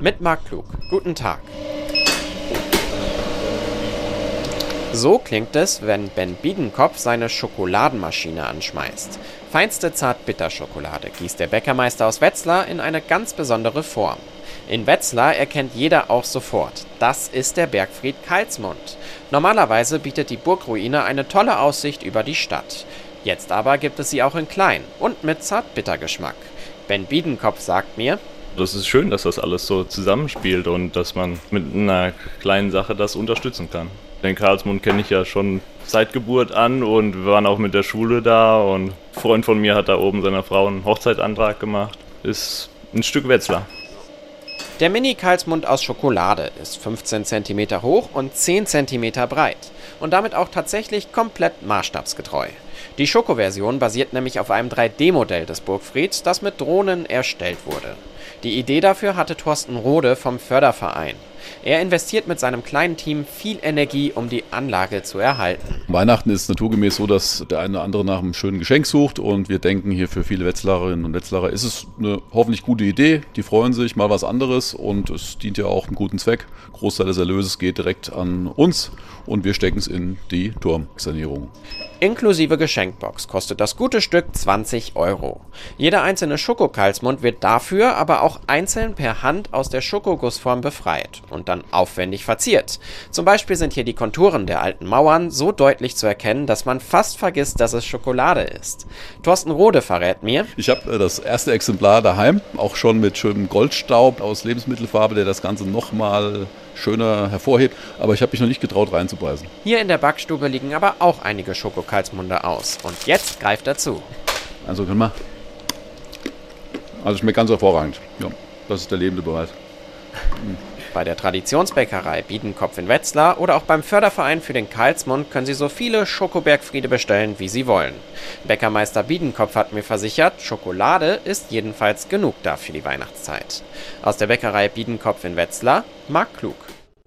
mit Marc Klug. Guten Tag. So klingt es, wenn Ben Biedenkopf seine Schokoladenmaschine anschmeißt. Feinste Zartbitterschokolade gießt der Bäckermeister aus Wetzlar in eine ganz besondere Form. In Wetzlar erkennt jeder auch sofort, das ist der Bergfried Karlsmund. Normalerweise bietet die Burgruine eine tolle Aussicht über die Stadt. Jetzt aber gibt es sie auch in klein und mit Zartbittergeschmack. Ben Biedenkopf sagt mir, das ist schön, dass das alles so zusammenspielt und dass man mit einer kleinen Sache das unterstützen kann. Den Karlsmund kenne ich ja schon seit Geburt an und wir waren auch mit der Schule da und ein Freund von mir hat da oben seiner Frau einen Hochzeitsantrag gemacht. Ist ein Stück Wetzlar. Der Mini-Karlsmund aus Schokolade ist 15 cm hoch und 10 cm breit und damit auch tatsächlich komplett maßstabsgetreu. Die Schokoversion basiert nämlich auf einem 3D-Modell des Burgfrieds, das mit Drohnen erstellt wurde. Die Idee dafür hatte Thorsten Rode vom Förderverein. Er investiert mit seinem kleinen Team viel Energie, um die Anlage zu erhalten. Weihnachten ist naturgemäß so, dass der eine oder andere nach einem schönen Geschenk sucht und wir denken hier für viele Wetzlarerinnen und Wetzlarer ist es eine hoffentlich gute Idee. Die freuen sich mal was anderes und es dient ja auch einem guten Zweck. Großteil des Erlöses geht direkt an uns und wir stecken es in die Turmsanierung. Inklusive Geschenkbox kostet das gute Stück 20 Euro. Jeder einzelne Schokokalsmund wird dafür aber auch einzeln per Hand aus der Schokogussform befreit und dann aufwendig verziert. Zum Beispiel sind hier die Konturen der alten Mauern so deutlich zu erkennen, dass man fast vergisst, dass es Schokolade ist. Thorsten Rode verrät mir. Ich habe äh, das erste Exemplar daheim, auch schon mit schönem Goldstaub aus Lebensmittelfarbe, der das Ganze nochmal schöner hervorhebt, aber ich habe mich noch nicht getraut reinzubeißen. Hier in der Backstube liegen aber auch einige Schokokalsmunde aus. Und jetzt greift er zu. Also können wir. Also schmeckt ganz hervorragend. Ja, das ist der lebende Beweis. Mhm. Bei der Traditionsbäckerei Biedenkopf in Wetzlar oder auch beim Förderverein für den Karlsmund können Sie so viele Schokobergfriede bestellen, wie Sie wollen. Bäckermeister Biedenkopf hat mir versichert, Schokolade ist jedenfalls genug da für die Weihnachtszeit. Aus der Bäckerei Biedenkopf in Wetzlar, Marc Klug.